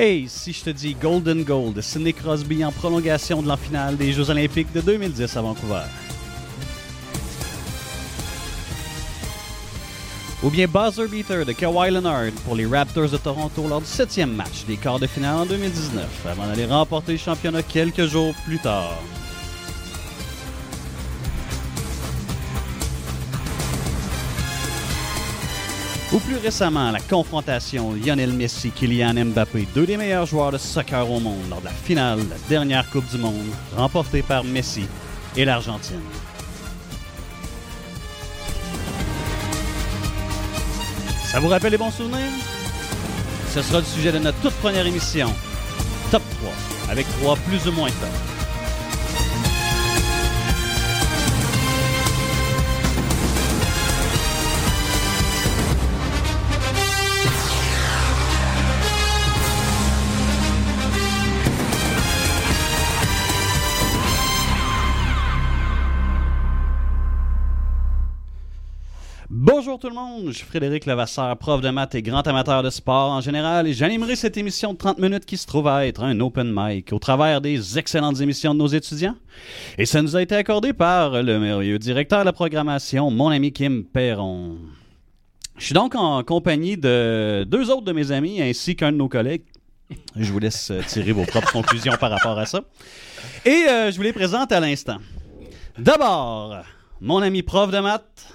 Hey, si je te dis Golden Gold Sidney Crosby en prolongation de la finale des Jeux Olympiques de 2010 à Vancouver. Ou bien Buzzer Beater de Kawhi Leonard pour les Raptors de Toronto lors du septième match des quarts de finale en 2019, avant d'aller remporter le championnat quelques jours plus tard. Ou plus récemment, la confrontation Lionel Messi-Kylian Mbappé, deux des meilleurs joueurs de soccer au monde, lors de la finale de la dernière Coupe du Monde, remportée par Messi et l'Argentine. Ça vous rappelle les bons souvenirs? Ce sera le sujet de notre toute première émission, Top 3, avec trois plus ou moins top. Bonjour tout le monde, je suis Frédéric Levasseur, prof de maths et grand amateur de sport en général, et j'animerai cette émission de 30 minutes qui se trouve à être un open mic au travers des excellentes émissions de nos étudiants. Et ça nous a été accordé par le merveilleux directeur de la programmation, mon ami Kim Perron. Je suis donc en compagnie de deux autres de mes amis ainsi qu'un de nos collègues. Je vous laisse tirer vos propres conclusions par rapport à ça. Et euh, je vous les présente à l'instant. D'abord, mon ami prof de maths,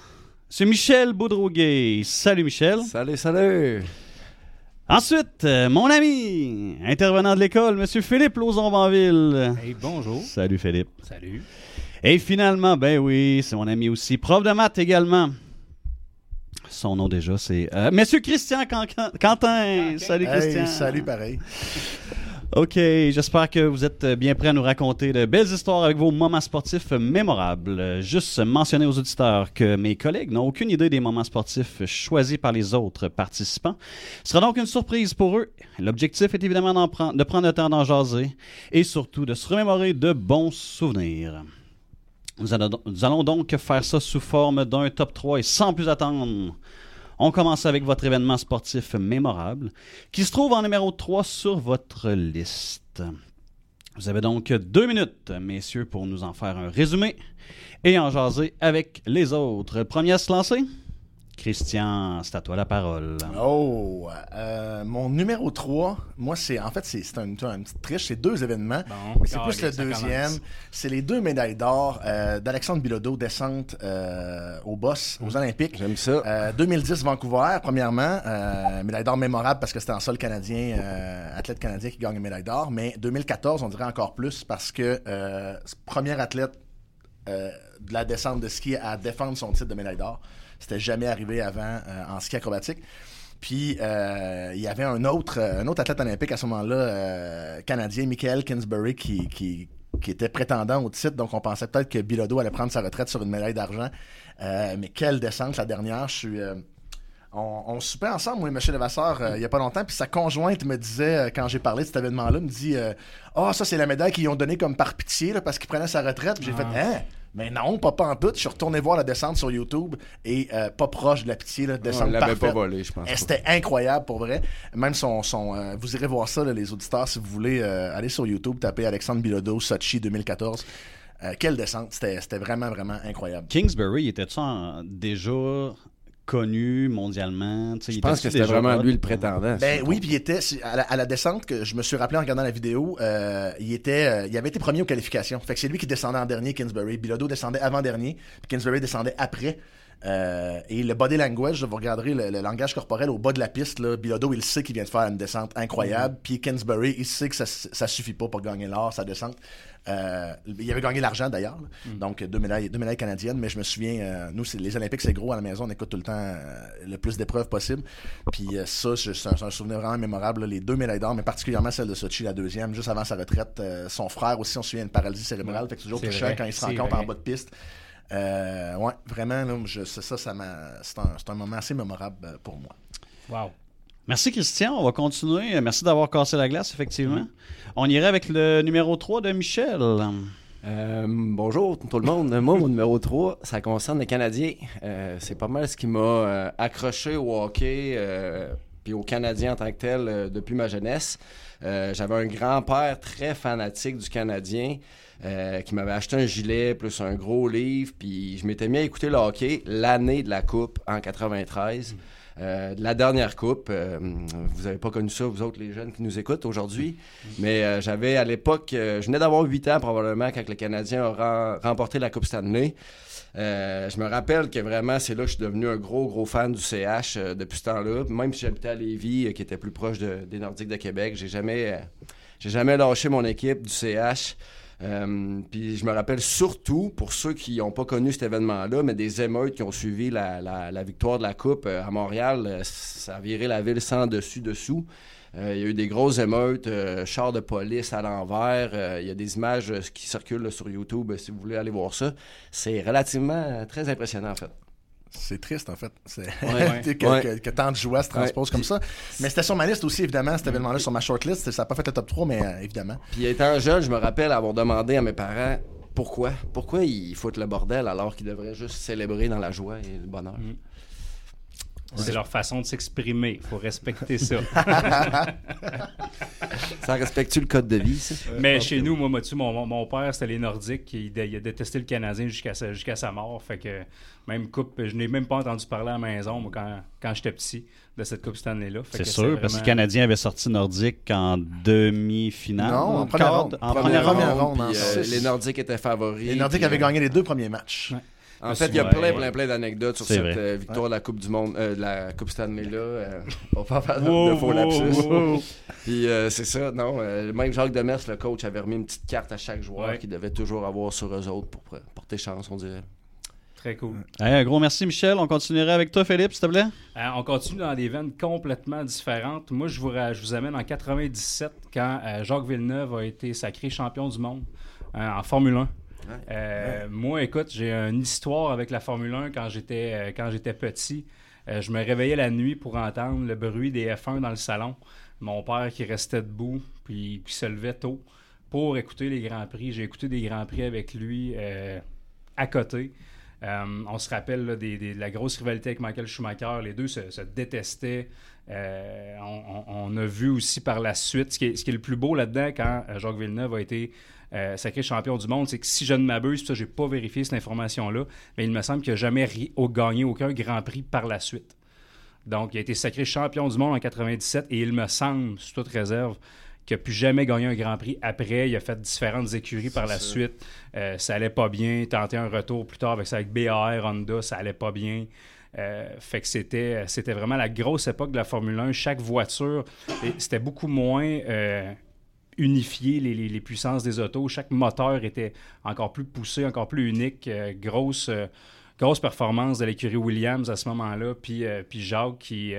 c'est Michel Boudrouguet. Salut Michel. Salut, salut. Ensuite, euh, mon ami, intervenant de l'école, Monsieur Philippe Lauzon-Banville. Hey, bonjour. Salut Philippe. Salut. Et finalement, ben oui, c'est mon ami aussi, prof de maths également. Son nom déjà, c'est euh, Monsieur Christian Can- Can- Quentin. Salut Christian. Hey, salut, pareil. OK, j'espère que vous êtes bien prêts à nous raconter de belles histoires avec vos moments sportifs mémorables. Juste mentionner aux auditeurs que mes collègues n'ont aucune idée des moments sportifs choisis par les autres participants. Ce sera donc une surprise pour eux. L'objectif est évidemment de prendre le temps d'en jaser et surtout de se remémorer de bons souvenirs. Nous allons donc faire ça sous forme d'un top 3 et sans plus attendre, on commence avec votre événement sportif mémorable qui se trouve en numéro 3 sur votre liste. Vous avez donc deux minutes, messieurs, pour nous en faire un résumé et en jaser avec les autres. Premier à se lancer? Christian, c'est à toi la parole. Oh, euh, mon numéro 3, moi, c'est en fait, c'est un, un petit triche, c'est deux événements. Bon, mais c'est plus le deuxième. C'est les deux médailles d'or euh, d'Alexandre Bilodeau, descente euh, au boss, Mm. aux Olympiques. J'aime ça. Euh, 2010 Vancouver, premièrement, euh, médaille d'or mémorable parce que c'était en sol canadien, euh, athlète canadien qui gagne une médaille d'or. Mais 2014, on dirait encore plus parce que euh, premier athlète euh, de la descente de ski à défendre son titre de médaille d'or. C'était jamais arrivé avant euh, en ski acrobatique. Puis euh, il y avait un autre, euh, un autre athlète olympique à ce moment-là, canadien, Michael Kinsbury, qui, qui, était prétendant au titre. Donc on pensait peut-être que Bilodeau allait prendre sa retraite sur une médaille d'argent. Mais quelle descente la dernière. Je suis. On, on soupait ensemble, moi et M. Levasseur, euh, il n'y a pas longtemps, puis sa conjointe me disait, euh, quand j'ai parlé de cet événement-là, me dit euh, Ah, ça, c'est la médaille qu'ils ont donnée comme par pitié, là, parce qu'il prenait sa retraite. Puis j'ai fait Hein? Mais non, pas, pas en tout. Je suis retourné voir la descente sur YouTube et euh, pas proche de la pitié, là, descente l'avait pas parfaite. volé, je pense. Pas. C'était incroyable pour vrai. Même son, son euh, vous irez voir ça, là, les auditeurs, si vous voulez euh, aller sur YouTube, taper Alexandre Bilodeau, Sochi 2014. Euh, quelle descente, c'était c'était vraiment, vraiment incroyable. Kingsbury, était-tu en- déjà connu mondialement? Tu sais, Je il pense que c'était vraiment lui le prétendant. Ben oui, puis il était à la, à la descente que je me suis rappelé en regardant la vidéo, euh, il était, euh, il avait été premier aux qualifications. Fait que c'est lui qui descendait en dernier, Kingsbury. Bilodeau descendait avant dernier, puis Kingsbury descendait après. Euh, et le body language, vous regarderez le, le langage corporel au bas de la piste, là, Bilodeau, il sait qu'il vient de faire une descente incroyable. Puis Kingsbury, il sait que ça, ça suffit pas pour gagner l'or, sa descente. Euh, il avait gagné l'argent d'ailleurs, là. donc deux médailles, deux médailles canadiennes. Mais je me souviens, euh, nous, les Olympiques, c'est gros à la maison, on écoute tout le temps le plus d'épreuves possible. Puis ça, c'est un, souvenir vraiment mémorable. là, les deux médailles d'or, mais particulièrement celle de Sochi, la deuxième, juste avant sa retraite. Son frère aussi, on se souvient, une paralysie cérébrale. Fait que c'est toujours touchant quand il se rencontre en bas de piste. Euh, ouais, vraiment, là, je, c'est ça, ça m'a, c'est un, c'est un moment assez mémorable euh, pour moi. Wow. Merci Christian, on va continuer. Merci d'avoir cassé la glace, effectivement. On irait avec le numéro 3 de Michel. Euh, bonjour tout le monde. Moi, mon numéro 3, ça concerne les Canadiens. Euh, c'est pas mal ce qui m'a euh, accroché au hockey euh, puis au Canadien en tant que tel euh, depuis ma jeunesse. Euh, j'avais un grand-père très fanatique du Canadien euh, qui m'avait acheté un gilet plus un gros livre, puis je m'étais mis à écouter le hockey l'année de la Coupe en 93. Euh, de la dernière coupe. Euh, vous n'avez pas connu ça, vous autres, les jeunes qui nous écoutent aujourd'hui. Mais euh, j'avais à l'époque, euh, je venais d'avoir 8 ans probablement quand le Canadien a rem- remporté la Coupe Stanley. Euh, je me rappelle que vraiment, c'est là que je suis devenu un gros, gros fan du CH euh, depuis ce temps-là. Même si j'habitais à Lévis, euh, qui était plus proche de- des Nordiques de Québec, j'ai jamais, euh, j'ai jamais lâché mon équipe du CH. Euh, puis je me rappelle surtout, pour ceux qui n'ont pas connu cet événement-là, mais des émeutes qui ont suivi la, victoire de la Coupe euh, à Montréal, euh, ça a viré la ville sans dessus-dessous. Il y a eu des grosses émeutes, chars de police à l'envers. il y a des images qui circulent sur YouTube si vous voulez aller voir ça. C'est relativement très impressionnant en fait. C'est triste, en fait. C'est Ouais. Que, Ouais. que- que tant de joie se transpose comme ça. Mais c'était sur ma liste aussi, évidemment, cet événement-là, sur ma shortlist. Ça n'a pas fait le top 3, mais euh, évidemment. Puis étant jeune, je me rappelle avoir demandé à mes parents pourquoi. Pourquoi ils foutent le bordel alors qu'ils devraient juste célébrer dans la joie et le bonheur. C'est leur façon de s'exprimer. Il faut respecter ça. Ça respecte-tu le code de vie, ça? Mais chez nous, moi, Mathieu, mon, mon- mon père, c'était les Nordiques. Il, a détesté le Canadien jusqu'à sa, jusqu'à sa mort. Fait que même coupe, je n'ai même pas entendu parler à la maison, moi, quand, quand j'étais petit, de cette Coupe Stanley-là. Fait C'est que sûr, parce que le Canadien avait sorti Nordique en demi-finale. Non, en première ronde. En Première première ronde, ronde. en puis, euh, les Nordiques étaient favoris. Les Nordiques puis, avaient euh, gagné les deux premiers matchs. Ouais. En fait, il y a plein, plein, plein d'anecdotes sur cette euh, victoire de la Coupe du Monde, euh, de la Coupe Stanley-là. Euh, on va pas faire de- Wow, de faux wow, lapsus. wow. Puis euh, c'est ça, non. euh, même Jacques Demers, le coach, avait remis une petite carte à chaque joueur Ouais. qu'il devait toujours avoir sur eux autres pour porter chance, on dirait. Très cool. Hey, un gros merci, Michel. On continuerait avec toi, Philippe, s'il te plaît. Euh, on continue dans des veines complètement différentes. Moi, je vous, je vous amène en 97 quand euh, Jacques Villeneuve a été sacré champion du monde euh, en Formule 1. Euh, Moi, écoute, j'ai une histoire avec la Formule 1 quand j'étais euh, quand j'étais petit. Euh, je me réveillais la nuit pour entendre le bruit des F1 dans le salon. Mon père qui restait debout puis qui se levait tôt pour écouter les Grands Prix. J'ai écouté des Grands Prix avec lui euh, à côté. Euh, on se rappelle là, des- des- de la grosse rivalité avec Michael Schumacher. Les deux se, se détestaient. Euh, on, a vu aussi par la suite, ce qui est, ce qui est le plus beau là-dedans quand Jacques Villeneuve a été euh, sacré champion du monde, c'est que si je ne m'abuse, ça, j'ai pas vérifié cette information-là, mais il me semble qu'il n'a jamais gagné aucun Grand Prix par la suite. Donc, il a été sacré champion du monde en 97 et il me semble, sous toute réserve, qu'il n'a plus jamais gagné un Grand Prix après. Il a fait différentes écuries par la suite. Euh, ça allait pas bien. Tenté un retour plus tard avec ça avec BAR, Honda, ça allait pas bien. Euh, fait que c'était, c'était vraiment la grosse époque de la Formule 1. Chaque voiture, c'était beaucoup moins euh, unifié les, puissances des autos. Chaque moteur était encore plus poussé, encore plus unique. Euh, grosse, euh, grosse performance de l'écurie Williams à ce moment-là. Puis, euh, puis Jacques qui,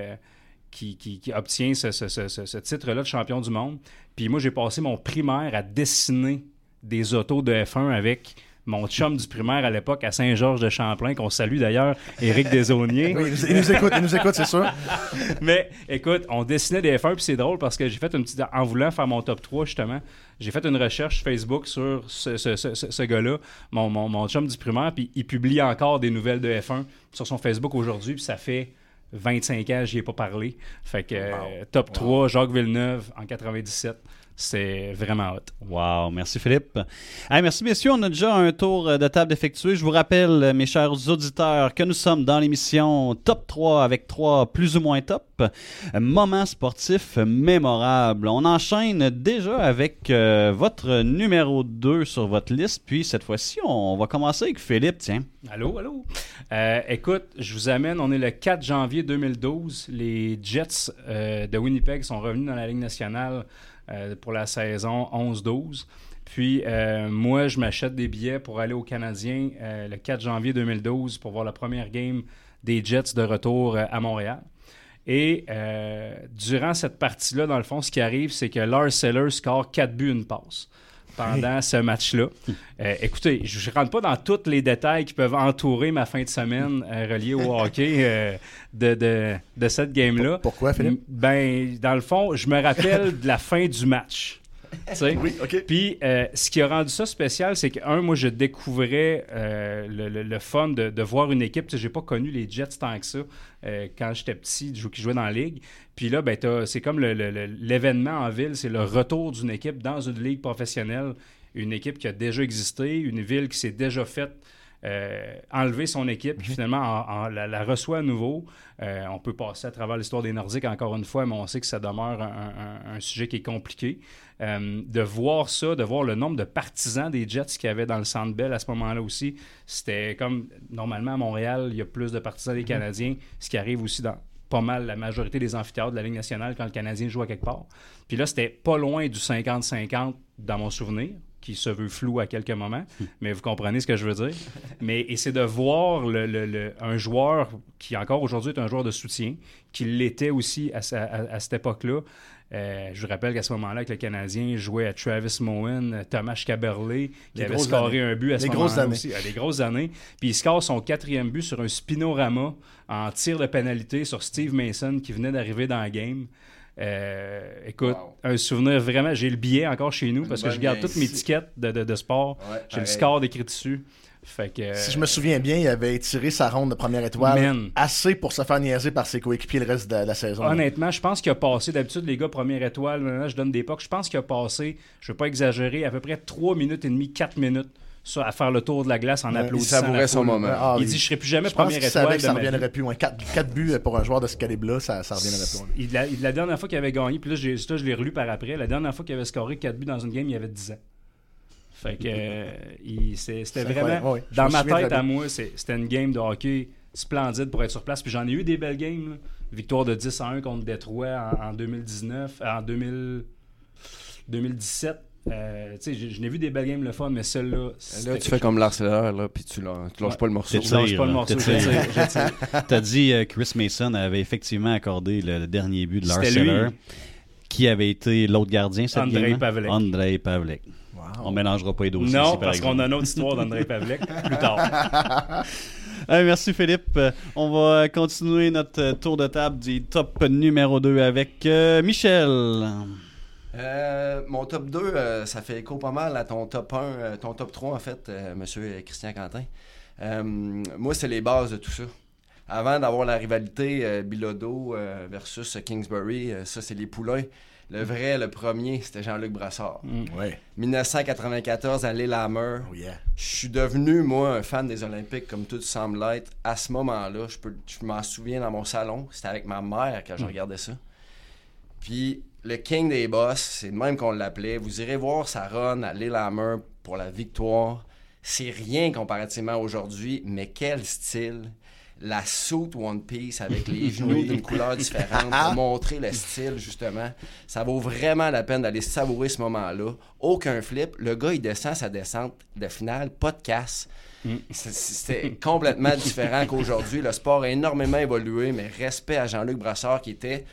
obtient ce- ce titre-là de champion du monde. Puis moi, j'ai passé mon primaire à dessiner des autos de F1 avec mon chum du primaire à l'époque à Saint-Georges-de-Champlain, qu'on salue d'ailleurs, Éric Desaulniers. Oui, il nous, écoute, il nous écoute, c'est sûr. Mais écoute, on dessinait des F1 puis c'est drôle parce que j'ai fait une petite. En voulant faire mon top 3, justement, j'ai fait une recherche Facebook sur ce, ce- ce- ce- ce gars-là, mon, mon, mon chum du primaire, puis il publie encore des nouvelles de F1 sur son Facebook aujourd'hui, puis ça fait 25 ans, j'y ai pas parlé. Fait que euh, top 3, Jacques Villeneuve en 97. C'est vraiment hot. Wow, merci Philippe. Hey, merci messieurs, on a déjà un tour euh, de table effectué. Je vous rappelle, euh, mes chers auditeurs, que nous sommes dans l'émission Top 3 avec trois plus ou moins top. Euh, Moments sportifs mémorables. On enchaîne déjà avec euh, votre numéro 2 sur votre liste. Puis cette fois-ci, on va commencer avec Philippe, tiens. Allô, allô? Euh, écoute, je vous amène, on est le 4 janvier 2012. Les Jets euh, de Winnipeg sont revenus dans la Ligue nationale euh, pour la saison 11-12. Puis euh, moi, je m'achète des billets pour aller au Canadien euh, le 4 janvier 2012 pour voir la première game des Jets de retour à Montréal. Et durant cette partie-là, dans le fond, ce qui arrive, c'est que Lars Seller score 4 buts, une passe pendant ce match-là. Euh, écoutez, je ne rentre pas dans tous les détails qui peuvent entourer ma fin de semaine euh, reliée au hockey euh, de, de, de cette game-là. Pourquoi, Philippe? Ben, dans le fond, je me rappelle de la fin du match. Oui. Puis, euh, ce qui a rendu ça spécial, c'est que, un, moi, je découvrais euh, le, le- le fun de, de voir une équipe. Sais, j'ai pas connu les Jets tant que ça euh, quand j'étais petit, je- qui jouais dans la ligue. Puis là, ben, c'est comme l'événement en ville, c'est le retour d'une équipe dans une ligue professionnelle. Une équipe qui a déjà existé, une ville qui s'est déjà faite euh, enlever son équipe, puis finalement en- en- la, la reçoit à nouveau. Euh, on peut passer à travers l'histoire des Nordiques encore une fois, mais on sait que ça demeure un, un- un sujet qui est compliqué. Euh, de voir ça, de voir le nombre de partisans des Jets qu'il y avait dans le Centre Bell à ce moment-là aussi, c'était comme normalement à Montréal, il y a plus de partisans des Canadiens, ce qui arrive aussi dans pas mal la majorité des amphithéâtres de la Ligue nationale quand le Canadien joue à quelque part. Puis là, c'était pas loin du 50-50 dans mon souvenir, qui se veut flou à quelques moments, mais vous comprenez ce que je veux dire. Mais et c'est de voir le- le- le- un joueur qui encore aujourd'hui est un joueur de soutien, qui l'était aussi à, sa- à- à cette époque-là. Euh, je vous rappelle qu'à ce moment-là, que le Canadien jouait à Travis Moen, Thomas Caberlet, qui avait scoré années. un but à ce moment-là années. aussi. Ah, des grosses années. Puis il score son quatrième but sur un spinorama en tir de pénalité sur Steve Mason qui venait d'arriver dans la game. Euh, écoute, Wow. un souvenir vraiment. J'ai le billet encore chez nous parce que je garde toutes mes tickets de, de- de sport. Ouais, J'ai le score décrit dessus. Fait que, Si je me souviens bien, il avait tiré sa ronde de première étoile Man. assez pour se faire niaiser par ses coéquipiers le reste de, la saison. Honnêtement, je pense qu'il a passé, d'habitude, les gars, première étoile, maintenant, je donne des pocs, je pense qu'il a passé, je ne veux pas exagérer, à peu près 3 minutes et demie, 4 minutes à faire le tour de la glace en Ouais, il applaudissant. savourait son moment. Ah, il oui. dit, je serai plus jamais Je pense première qu'il savait que ça reviendrait plus loin. 4, buts pour un joueur de ce calibre-là, ça, ça reviendrait plus loin. Il- la, la dernière fois qu'il avait gagné, puis là, je l'ai relu par après, la dernière fois qu'il avait scoré 4 buts dans une game, il avait 10 ans. Fait que euh, c'était vraiment. Ouais, dans ma tête à moi, c'était une game de hockey splendide pour être sur place. Puis j'en ai eu des belles games. là. Victoire de 10 à 1 contre Détroit en, en 2019, en 2000 2017. Euh, tu sais, je, je n'ai vu des belles games le fun, mais celle-là. Là, tu fais comme Larceleur, là, puis tu, lâ- tu lâches Ouais. pas le morceau. C'est chose. Je lâche tire, pas le morceau, tire. T'as dit euh, Chris Mason avait effectivement accordé le, le dernier but de. Eller, qui avait été l'autre gardien cette Andrei game-là? Pavlik. Andrei Pavlik. On mélangera pas les dossiers Non, ici, par parce qu'on a une autre histoire d'André Pavlik plus tard. Merci Philippe. Euh, on va continuer notre euh, tour de table du top numéro 2 avec euh, Michel. Euh, mon top 2, euh, ça fait écho pas mal à ton top 1, euh, ton top 3 en fait, monsieur Christian Quentin. Moi, c'est les bases de tout ça. Avant d'avoir la rivalité Bilodeau versus Kingsbury, ça c'est les poulains. Le vrai, le premier, c'était Jean-Luc Brassard. Ouais. 1994 à Lillehammer. Oh yeah. Je suis devenu, moi, un fan des Olympiques, comme tout semble l'être. À ce moment-là, je, peux- je m'en souviens dans mon salon. C'était avec ma mère quand je regardais ça. Puis, le King des Boss, c'est le même qu'on l'appelait. Vous irez voir sa run à Lillehammer pour la victoire. C'est rien comparativement aujourd'hui, mais quel style! La suit One Piece avec les genoux d'une couleur différente pour montrer le style, justement. Ça vaut vraiment la peine d'aller savourer ce moment-là. Aucun flip. Le gars, il descend sa descente de finale, pas de casse. C'est- C'était complètement différent qu'aujourd'hui. Le sport a énormément évolué, mais respect à Jean-Luc Brassard qui était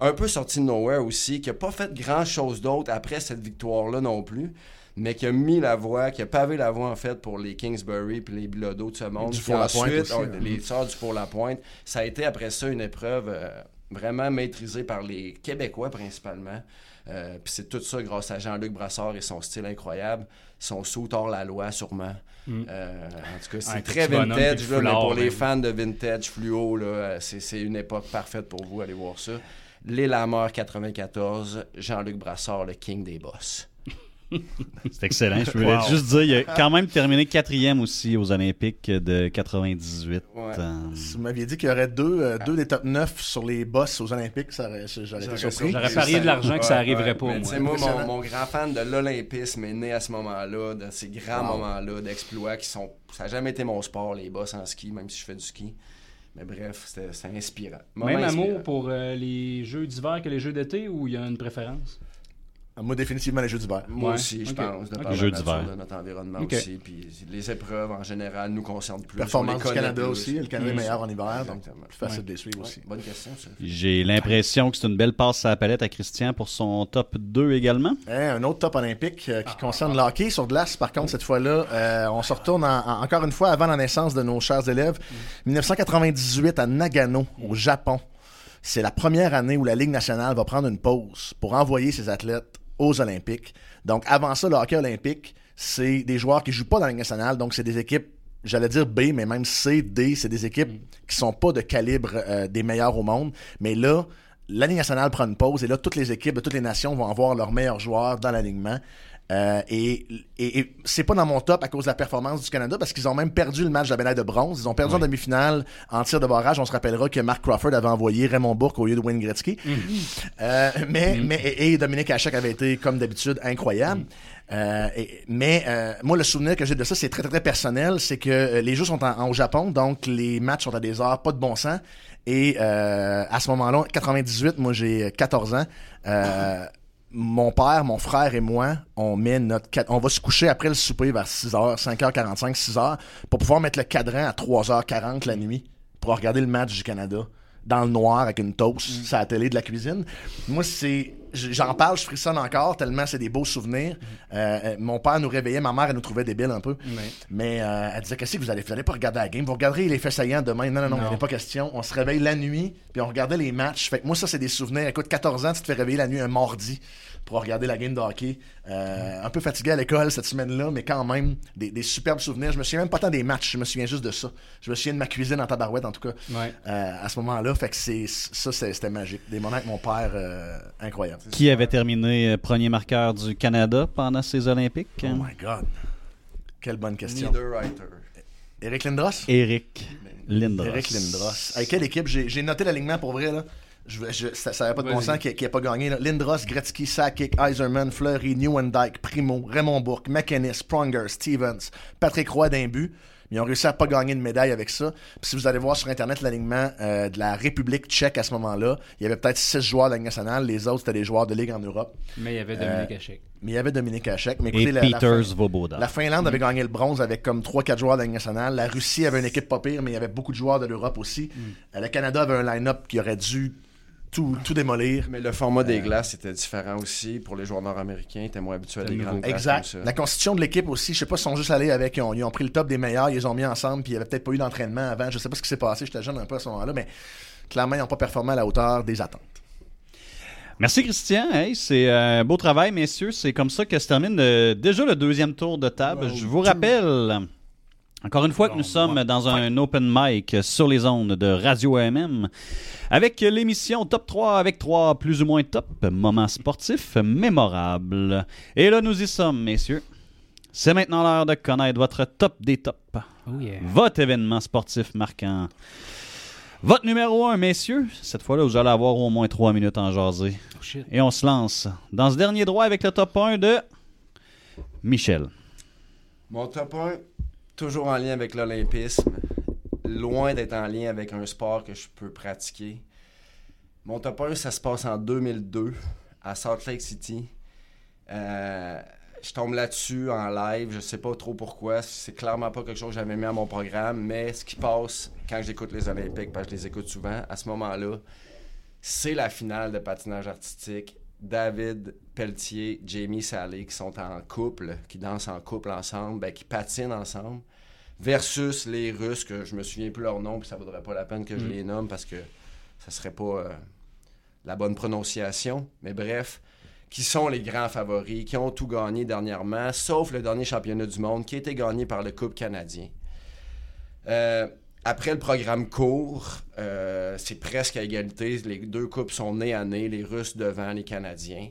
un peu sorti de nowhere aussi, qui n'a pas fait grand-chose d'autre après cette victoire-là non plus, mais qui a mis la voie, qui a pavé la voie en fait pour les Kingsbury puis les Bilodeau de ce monde. Du ensuite, aussi, hein. les Sœurs du Four-la-Pointe. Ça a été après ça une épreuve euh, vraiment maîtrisée par les Québécois principalement. Euh, puis c'est tout ça grâce à Jean-Luc Brassard et son style incroyable, son saut hors la loi sûrement. Euh, en tout cas, c'est Ah, très petit bonhomme, vintage, là, mais pour les fans de vintage fluo, c'est, c'est une époque parfaite pour vous, allez voir ça. Lillehammer 94, Jean-Luc Brassard, le king des boss. C'est excellent. Je voulais Wow. juste dire, il a quand même terminé quatrième aussi aux Olympiques de 98. Ouais. Euh, Si vous m'aviez dit qu'il y aurait deux, euh, deux des top 9 sur les boss aux Olympiques, ça aurait- j'aurais été surpris. J'aurais parié de l'argent que ça arriverait pas, Mais moi. mon, grand fan de l'olympisme est né à ce moment-là, de ces grands Wow. moments-là d'exploits qui sont. Ça n'a jamais été mon sport, les boss en ski, même si je fais du ski. Mais bref, c'était inspirant. Moment Même inspirant. amour pour euh, les jeux d'hiver que les jeux d'été ou il y a une préférence? Moi, définitivement, les Jeux d'hiver. Moi Ouais. aussi, je pense, de par Jeux d'hiver. de notre environnement aussi. Puis les épreuves, en général, nous concernent plus. Performance les du Canada plus. aussi. Le Canada est Mm. meilleur en hiver, donc plus facile Ouais. de les suivre Ouais, aussi. bonne question, ça. J'ai l'impression que c'est une belle passe à la palette à Christian pour son top 2 également. Hein, un autre top olympique euh, qui concerne le hockey sur glace. Par contre, cette fois-là, euh, on se retourne en- en- encore une fois avant la naissance de nos chers élèves. 1998 à Nagano, au Japon. C'est la première année où la Ligue nationale va prendre une pause pour envoyer ses athlètes aux Olympiques. Donc, avant ça, le hockey olympique, c'est des joueurs qui jouent pas dans la Ligue nationale. Donc, c'est des équipes, j'allais dire B, mais même C, D, c'est des équipes qui sont pas de calibre euh, des meilleurs au monde. Mais là, la Ligue nationale prend une pause et là, toutes les équipes de toutes les nations vont avoir leurs meilleurs joueurs dans l'alignement. Euh, et, et, et c'est pas dans mon top à cause de la performance du Canada parce qu'ils ont même perdu le match de la médaille de bronze. Ils ont perdu en demi-finale en tir de barrage. On se rappellera que Mark Crawford avait envoyé Raymond Bourque au lieu de Wayne Gretzky. Euh, mais, mais et, et Dominique Hachek avait été comme d'habitude incroyable. Euh, et- mais euh, moi, le souvenir que j'ai de ça, c'est très, très, très personnel. C'est que euh, les jeux sont en, en- au Japon, donc les matchs sont à des heures pas de bon sens. Et euh, à ce moment-là, 98, moi j'ai 14 ans. Mon père, mon frère et moi, on met notre on va se coucher après le souper vers 6h, 5h45, 6h pour pouvoir mettre le cadran à 3h40 la nuit pour regarder le match du Canada dans le noir avec une toast sur la télé de la cuisine. Moi, c'est j'en parle, je frissonne encore tellement c'est des beaux souvenirs. Euh, euh, mon père nous réveillait, ma mère elle nous trouvait débiles un peu. Mais euh, elle disait qu'est-ce que vous allez faire? Vous allez pas regarder la game, vous regarderez les faits saillants demain. Non, non, non, il n'y pas question. On se réveille la nuit, puis on regardait les matchs. Fait que moi, ça, c'est des souvenirs. Écoute, 14 ans, tu te fais réveiller la nuit un mardi pour regarder la game de hockey. Euh, un peu fatigué à l'école cette semaine-là, mais quand même, des, des superbes souvenirs. Je me souviens même pas tant des matchs, je me souviens juste de ça. Je me souviens de ma cuisine en tabarouette, en tout cas, Ouais. euh, à ce moment-là. Fait que c'est ça, c'est- c'était magique. Des moments avec mon père, euh, incroyable. Qui avait terminé euh, premier marqueur du Canada pendant ces Olympiques? Oh my God. Quelle bonne question. Niederreiter. Eric Lindros? Eric Lindros. Eric Lindros. Avec quelle équipe? J'ai j'ai noté l'alignement pour vrai. Là. Je, je- ça n'avait pas de bon sens qu'il n'ait pas gagné. Là. Lindros, Gretzky, Sakic, Eiserman, Fleury, Newendike, Primo, Raymond Bourque, McInnes, Pronger, Stevens, Patrick Roy d'un but. Ils ont réussi à pas gagner de médaille avec ça. Puis si vous allez voir sur Internet l'alignement euh, de la République tchèque à ce moment-là, il y avait peut-être six joueurs de la Ligue nationale. Les autres, c'était des joueurs de Ligue en Europe. Mais il y avait Euh, Dominique Hachek. Mais il y avait Dominique Hachek. Mais Et écoutez, la, la Peters Voboda. la Finlande avait gagné le bronze avec comme 3-4 joueurs de la Ligue nationale. La Russie avait une équipe pas pire, mais il y avait beaucoup de joueurs de l'Europe aussi. Euh, Le Canada avait un line-up qui aurait dû tout, tout démolir. Mais le format des glaces était différent aussi pour les joueurs nord-américains. Ils étaient moins habitués à des grandes Exact. comme ça. La constitution de l'équipe aussi, je sais pas s'ils sont juste allés avec, ils ont, ils ont pris le top des meilleurs, ils les ont mis ensemble, puis il y avait peut-être pas eu d'entraînement avant. Je sais pas ce qui s'est passé, j'étais jeune un peu à ce moment-là, mais clairement, ils n'ont pas performé à la hauteur des attentes. Merci Christian. Hey, c'est un beau travail, messieurs. C'est comme ça que se termine euh, déjà le deuxième tour de table. Je vous rappelle, encore une fois, que nous sommes dans un open mic sur les ondes de Radio MM avec l'émission Top 3 avec trois plus ou moins top moments sportifs mémorables. Et là, nous y sommes, messieurs. C'est maintenant l'heure de connaître votre top des tops. Oh yeah. Votre événement sportif marquant. Votre numéro 1, messieurs. Cette fois-là, vous allez avoir au moins 3 minutes en jaser. Oh. Et on se lance dans ce dernier droit avec le top 1 de Michel. Mon top 1, toujours en lien avec l'olympisme, loin d'être en lien avec un sport que je peux pratiquer. Mon top 1, ça se passe en 2002 à Salt Lake City. Euh, je tombe là-dessus en live, je sais pas trop pourquoi. C'est clairement pas quelque chose que j'avais mis à mon programme, mais ce qui passe quand j'écoute les Olympiques, parce que je les écoute souvent, à ce moment-là, c'est la finale de patinage artistique. David Pelletier, Jamie Salley qui sont en couple, qui dansent en couple ensemble, ben, qui patinent ensemble, versus les Russes, que je me souviens plus leur nom, puis ça vaudrait pas la peine que je les nomme parce que ça serait pas euh, la bonne prononciation. Mais bref, qui sont les grands favoris, qui ont tout gagné dernièrement, sauf le dernier championnat du monde qui a été gagné par le couple canadien. Euh, après le programme court, euh, c'est presque à égalité. Les deux coupes sont nez à nez, les Russes devant les Canadiens.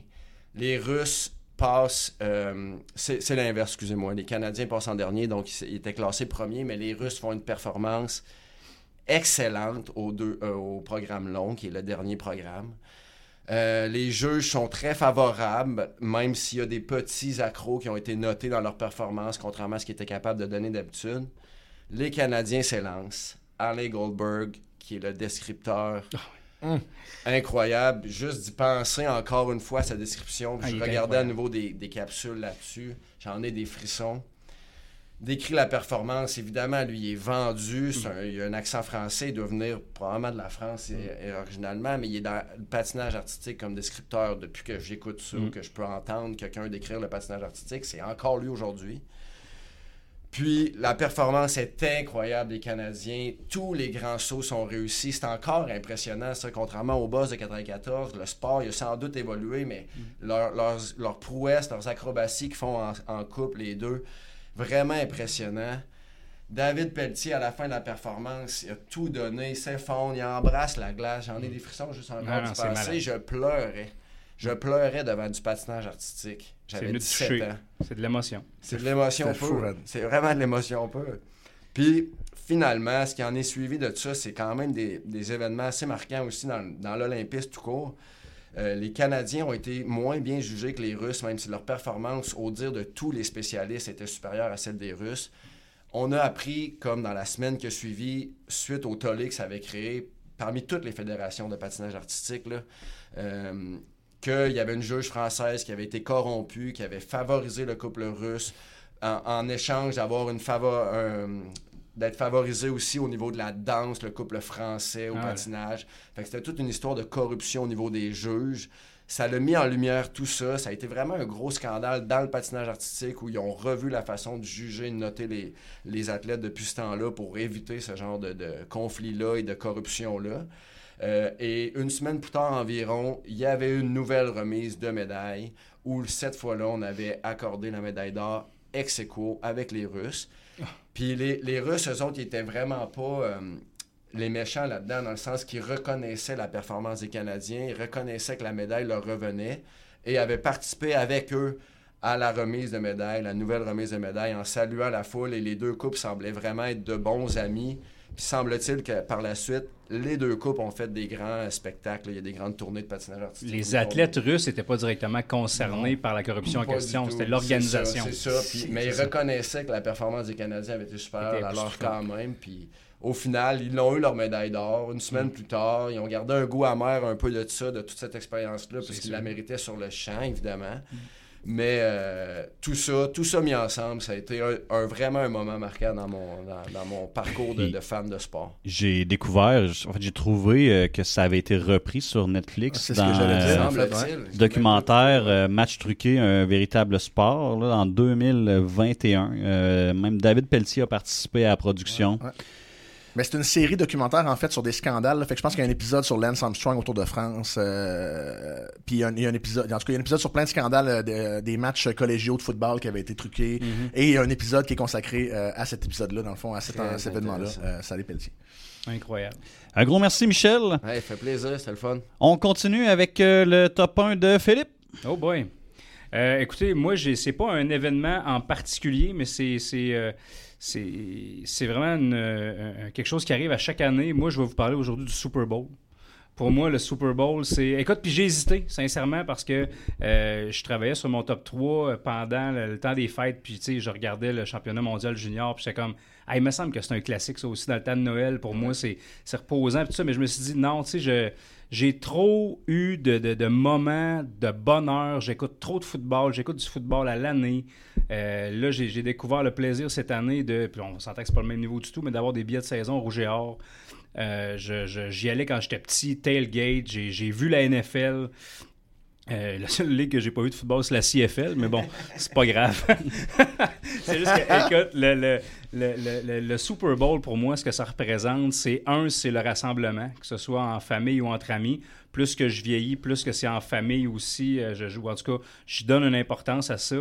Les Russes passent, euh, c'est l'inverse, excusez-moi. Les Canadiens passent en dernier, donc ils, étaient classés premiers, mais les Russes font une performance excellente euh, au programme long, qui est le dernier programme. Les juges sont très favorables, même s'il y a des petits accros qui ont été notés dans leur performance, contrairement à ce qu'ils étaient capables de donner d'habitude. Les Canadiens s'élancent. Alec Goldberg, qui est le descripteur. Incroyable, juste d'y penser encore une fois à sa description. Ah, je regardais à nouveau des, des capsules là-dessus. J'en ai des frissons. Décrit la performance, évidemment, lui il est vendu, c'est un- il a un accent français, il doit venir probablement de la France euh, originalement, mais il est dans le patinage artistique comme descripteur. Depuis que j'écoute ça, que je peux entendre quelqu'un décrire le patinage artistique, c'est encore lui aujourd'hui. Puis la performance est incroyable des Canadiens. Tous les grands sauts sont réussis. C'est encore impressionnant, ça, contrairement au boss de 94. Le sport, il a sans doute évolué, mais mm. leurs leur, prouesses, leurs acrobaties qu'ils font en, en, couple, les deux, vraiment impressionnant. David Pelletier, à la fin de la performance, il a tout donné, il s'effondre, il embrasse la glace. J'en ai des frissons juste encore ah, du passé. Je pleurais. Je pleurais devant du patinage artistique. J'avais 17 ans. C'est de l'émotion. C'est de l'émotion pure. C'est vraiment de l'émotion pure. Puis, finalement, ce qui en est suivi de ça, c'est quand même des, événements assez marquants aussi dans, dans l'Olympisme tout court. Euh, les Canadiens ont été moins bien jugés que les Russes, même si leur performance, au dire de tous les spécialistes, était supérieure à celle des Russes. On a appris, comme dans la semaine qui a suivi, suite au tollé que ça avait créé, parmi toutes les fédérations de patinage artistique, euh, qu'il y avait une juge française qui avait été corrompue, qui avait favorisé le couple russe en, échange d'avoir une faveur, d'être favorisé aussi au niveau de la danse, le couple français au ah patinage. c'était toute une histoire de corruption au niveau des juges. Ça l'a mis en lumière tout ça. Ça a été vraiment un gros scandale dans le patinage artistique où ils ont revu la façon de juger et de noter les, les athlètes depuis ce temps-là pour éviter ce genre de, de conflit-là et de corruption-là. Euh, et une semaine plus tard environ, il y avait une nouvelle remise de médailles où cette fois-là, on avait accordé la médaille d'or ex aequo avec les Russes. Ah. Puis les, les, Russes, eux autres, ils étaient vraiment pas euh, les méchants là-dedans, dans le sens qu'ils reconnaissaient la performance des Canadiens, ils reconnaissaient que la médaille leur revenait et avaient participé avec eux à la remise de médaille, la nouvelle remise de médaille, en saluant la foule. Et les deux couples semblaient vraiment être de bons amis. Puis semble-t-il que par la suite, les deux couples ont fait des grands spectacles. Il y a des grandes tournées de patinage artistique. Les athlètes russes n'étaient pas directement concernés par la corruption en question. C'était l'organisation. C'est ça. mais ils reconnaissaient que la performance des Canadiens avait été supérieure alors quand même. Puis au final, ils ont eu leur médaille d'or. Une semaine mm. plus tard, ils ont gardé un goût amer un peu de ça, de toute cette expérience-là, parce qu'ils la méritaient sur le champ, évidemment. Mm. Mais euh, tout ça, tout ça mis ensemble, ça a été un, vraiment un moment marquant dans mon, dans, mon parcours de, fan de sport. J'ai découvert, en fait, j'ai trouvé euh, que ça avait été repris sur Netflix ah, dans le euh, documentaire Match truqué, un véritable sport, là, en 2021. même David Pelletier a participé à la production. Mais c'est une série documentaire, en fait, sur des scandales. Fait que je pense qu'il y a un épisode sur Lance Armstrong autour de France. Euh, puis il y, a un, épisode, en tout cas, il y a un épisode sur plein de scandales euh, des matchs collégiaux de football qui avaient été truqués. Mm-hmm. Et il y a un épisode qui est consacré euh, à cet épisode-là, dans le fond, à cet, événement-là. Pelletier. Incroyable. Un gros merci, Michel. Ouais, fait plaisir, c'était le fun. On continue avec le top 1 de Philippe. Oh boy. écoutez, moi, c'est pas un événement en particulier, mais c'est c'est vraiment euh, quelque chose qui arrive à chaque année. Moi, je vais vous parler aujourd'hui du Super Bowl. Pour moi, le Super Bowl, c'est. Écoute, puis j'ai hésité, sincèrement, parce que euh, je travaillais sur mon top 3 pendant le, temps des fêtes, puis tu sais, je regardais le championnat mondial junior, puis j'étais comme. Ah, il me semble que c'est un classique, ça aussi, dans le temps de Noël. Pour moi, c'est reposant, tout ça, mais je me suis dit, non, tu sais, je j'ai trop eu de, de, moments de bonheur. J'écoute trop de football. J'écoute du football à l'année. Euh, là, j'ai découvert le plaisir cette année de. Puis on s'entend que c'est pas le même niveau du tout, mais d'avoir des billets de saison rouge et or. Euh, j'y allais quand j'étais petit, tailgate. J'ai vu la NFL. Euh, la seule ligue que j'ai pas vu de football, c'est la CFL, mais bon, c'est pas grave. c'est juste que, écoute, le, le, le, Super Bowl, pour moi, ce que ça représente, c'est un, c'est le rassemblement, que ce soit en famille ou entre amis. Plus que je vieillis, plus que c'est en famille aussi, euh, je joue. En tout cas, je donne une importance à ça.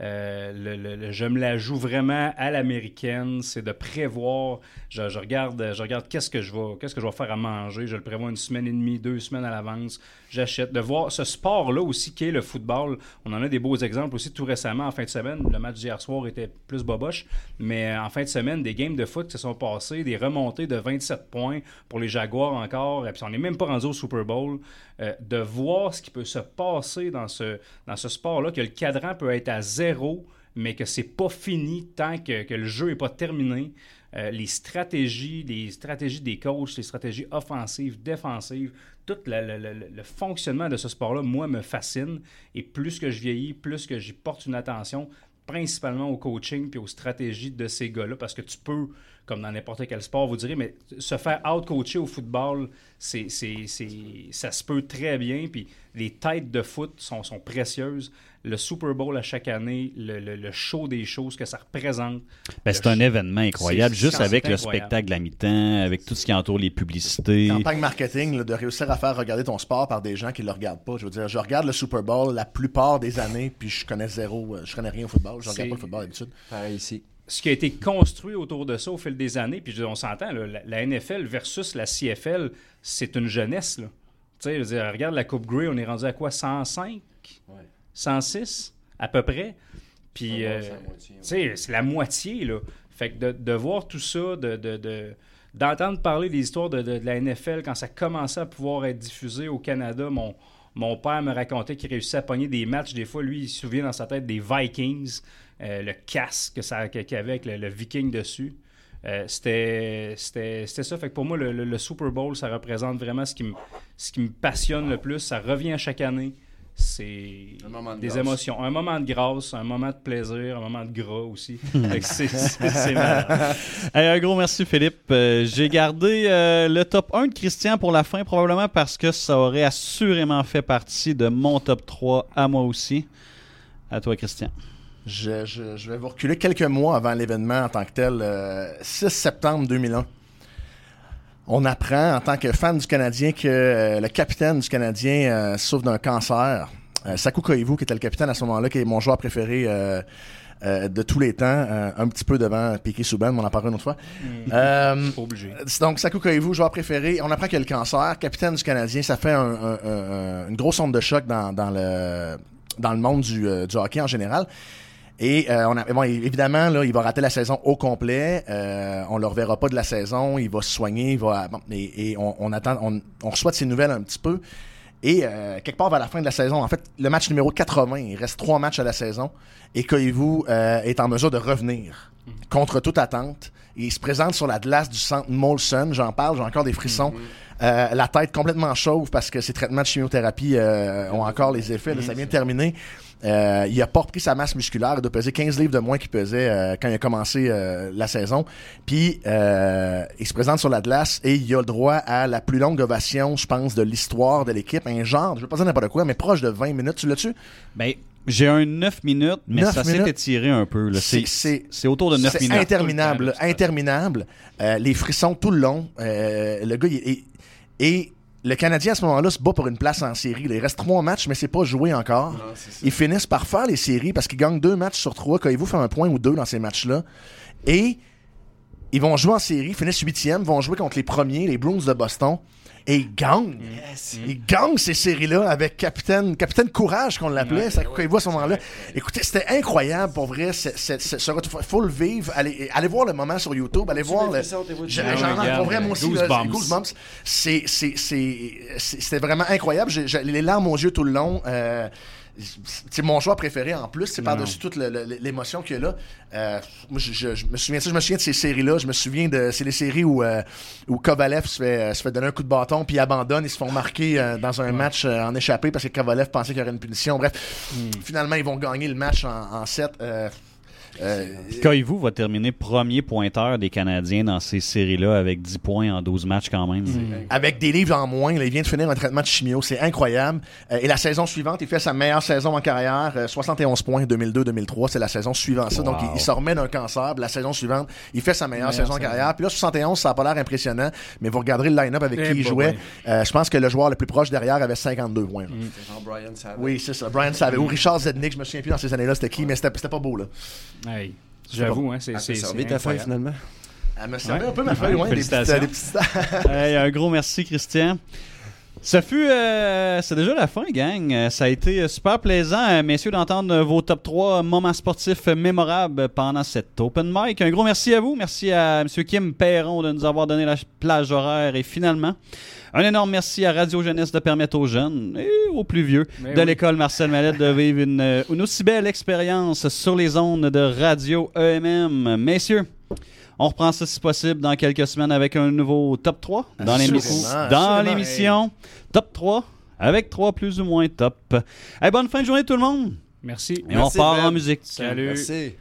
Euh, je me la joue vraiment à l'américaine, c'est de prévoir. Je, regarde, je regarde qu'est-ce que je vais, qu'est-ce que je vais faire à manger. Je le prévois une semaine et demie, deux semaines à l'avance. J'achète. De voir ce sport-là aussi qui est le football. On en a des beaux exemples aussi tout récemment en fin de semaine. Le match d'hier soir était plus boboche, mais en fin de semaine, des games de foot qui se sont passés, des remontées de 27 points pour les Jaguars encore. Et puis on n'est même pas rendu au Super Bowl. Euh, de voir ce qui peut se passer dans ce, dans ce sport-là, que le cadran peut être à zéro, mais que c'est pas fini tant que, le jeu n'est pas terminé. Euh, les stratégies, les stratégies des coachs, les stratégies offensives, défensives, tout le, fonctionnement de ce sport-là, moi, me fascine. Et plus que je vieillis, plus que j'y porte une attention, principalement au coaching puis aux stratégies de ces gars-là, parce que tu peux, comme dans n'importe quel sport, vous direz, mais se faire out-coacher au football, c'est, ça se peut très bien. Puis les têtes de foot sont, sont précieuses. le Super Bowl à chaque année, le, le- le show des choses que ça représente. Ben, c'est un événement incroyable, C'est- juste c'est avec le spectacle la mi-temps, avec tout ce qui entoure les publicités. campagne marketing là, de réussir à faire regarder ton sport par des gens qui le regardent pas. Je veux dire, je regarde le Super Bowl la plupart des années, puis je connais zéro, euh, je connais rien au football. Je regarde C'est- pas le football d'habitude. Pareil ici. Ce qui a été construit autour de ça au fil des années, puis on s'entend, la, la NFL versus la CFL, c'est une jeunesse. Là. Tu sais, je veux dire, regarde la Coupe Grey, on est rendu à quoi? 105 Ouais. 106 à peu près? Puis, euh, c'est la moitié, ouais. c'est la moitié. Là. Fait que de, de voir tout ça, de. de- de- D'entendre parler des histoires de, de- de la NFL quand ça commençait à pouvoir être diffusé au Canada, mon, mon père me racontait qu'il réussissait à pogner des matchs. Des fois, lui, il se souvient dans sa tête des Vikings, euh, le casque que ça- qu'il y avait avec le, le Viking dessus. Euh, c'était c'était- c'était ça. Fait que pour moi, le, le- le Super Bowl, ça représente vraiment ce qui, me, ce qui me passionne le plus. Ça revient à chaque année. C'est Un moment de des grâce. émotions. Un moment de grâce, un moment de plaisir, un moment de gras aussi. Fait que c'est- c'est c'est malade. Hey, un gros merci, Philippe. Euh, J'ai gardé euh, le top 1 de Christian pour la fin, probablement parce que ça aurait assurément fait partie de mon top 3 à moi aussi. À toi, Christian. Je, je- je vais vous reculer quelques mois avant l'événement en tant que tel. euh, 6 septembre 2001. On apprend en tant que fan du Canadien que euh, le capitaine du Canadien euh, souffre d'un cancer. Euh, Saku Koivu, qui était le capitaine à ce moment-là, qui est mon joueur préféré euh, euh, de tous les temps, euh, un petit peu devant Piqué Souban, mais on en parlera une autre fois. Euh, Pas obligé. donc, Saku Koivu, joueur préféré, on apprend qu'il a le cancer, capitaine du Canadien, ça fait un- un- un- un- une grosse onde de choc dans, dans le, dans le monde du, euh, du hockey en général. Et euh, on a, bon, évidemment, là, il va rater la saison au complet. Euh, on ne le reverra pas de la saison. Il va se soigner. Il va, bon, et, et on, on attend, on, on reçoit de ses nouvelles un petit peu. Et euh, quelque part vers la fin de la saison, en fait, le match numéro 80, il reste trois matchs à la saison. Et Koivu euh, est en mesure de revenir contre toute attente. Il se présente sur la glace du centre Molson. J'en parle, j'ai encore des frissons. Euh, la tête complètement chauve parce que ses traitements de chimiothérapie euh, ont encore les effets. là, ça vient de terminer. Euh, il a pas repris sa masse musculaire. Il doit peser 15 livres de moins qu'il pesait euh, quand il a commencé euh, la saison. Puis, il se présente sur la glace et il a le droit à la plus longue ovation, je pense, de l'histoire de l'équipe. Un genre, je veux pas dire n'importe quoi, mais proche de 20 minutes. Tu l'as-tu? Ben, j'ai un 9 minutes, mais 9 ça s'est étiré un peu. là. C'est- C'est c'est- c'est autour de 9 C'est minutes. interminable, temps, interminable. Les frissons tout le long. Le gars, il est- le Canadien à ce moment-là se bat pour une place en série. là. Il reste trois matchs, mais c'est pas joué encore. Non. Ils finissent par faire les séries parce qu'ils gagnent deux matchs sur trois. Quand ils vous fait un point ou deux dans ces matchs-là. Et ils vont jouer en série, finissent huitième, vont jouer contre les premiers, les Bruins de Boston. Et ils gagnent. Ils gagnent ces séries-là avec Capitaine, Capitaine Courage qu'on l'appelait. Ouais, ça, quand ils voient à ce moment-là. Écoutez, c'était incroyable pour vrai. Retour- faut le vivre. Allez, allez voir le moment sur YouTube. Allez voir le. J'en ouais, ai pour vrai, moi aussi. Goosebumps. là, c'est Goosebumps. C'est, c'est, c'est, c'est- c'était vraiment incroyable. J'ai, j'ai les larmes aux yeux tout le long. Euh, c'est mon joueur préféré en plus, c'est par-dessus toute l'émotion qu'il y a là. Euh, moi, je, je- je me souviens, ça, je me souviens de ces séries-là. Je me souviens de, c'est les séries où, euh, où Kovalev se fait, se fait donner un coup de bâton puis abandonne. Ils se font marquer euh, dans un match euh, en échappé parce que Kovalev pensait qu'il y aurait une punition. Bref, finalement, ils vont gagner le match en, en 7. Koivu va terminer premier pointeur des Canadiens dans ces séries-là avec 10 points en 12 matchs quand même? avec des livres en moins. Là, il vient de finir un traitement de chimio. C'est incroyable. Euh, et la saison suivante, il fait sa meilleure saison en carrière. euh, 71 points 2002-2003. C'est la saison suivante. Ça. Donc, il, il se remet d'un cancer. La saison suivante, il fait sa meilleure, Meilleure saison en carrière. Puis là, 71, ça n'a pas l'air impressionnant. Mais vous regarderez le line-up avec Eh qui il jouait. oui. Euh, je pense que le joueur le plus proche derrière avait 52 points. genre Brian Savage. Oui, c'est ça. Brian Savage. Ou Richard Zednick. Je me souviens plus dans ces années-là c'était qui. Mais c'était c'était pas beau. là. Hey, J'avoue, hein, c'est Ah, c'est- servi ta feuille incroyable. finalement. Elle me servait Ouais. un peu ma feuille, Ouais, ouais, des petites, félicitations. des petites- Hey, un gros merci, Christian. Ça fut. euh, c'est déjà la fin, gang. Euh, Ça a été super plaisant, euh, messieurs, d'entendre vos top 3 moments sportifs mémorables pendant cette open mic. Un gros merci à vous. Merci à M. Kim Perron de nous avoir donné la plage horaire. Et finalement, un énorme merci à Radio Jeunesse de permettre aux jeunes et aux plus vieux Mais de oui. l'école Marcel Mallette de vivre une, une aussi belle expérience sur les ondes de Radio EMM. Messieurs, on reprend ça si possible dans quelques semaines avec un nouveau top 3 dans l'émission. Dans l'émission Top 3 avec 3 plus ou moins top. Hey, bonne fin de journée tout le monde. Merci. Et on repart Fred. en musique. Salut. Merci.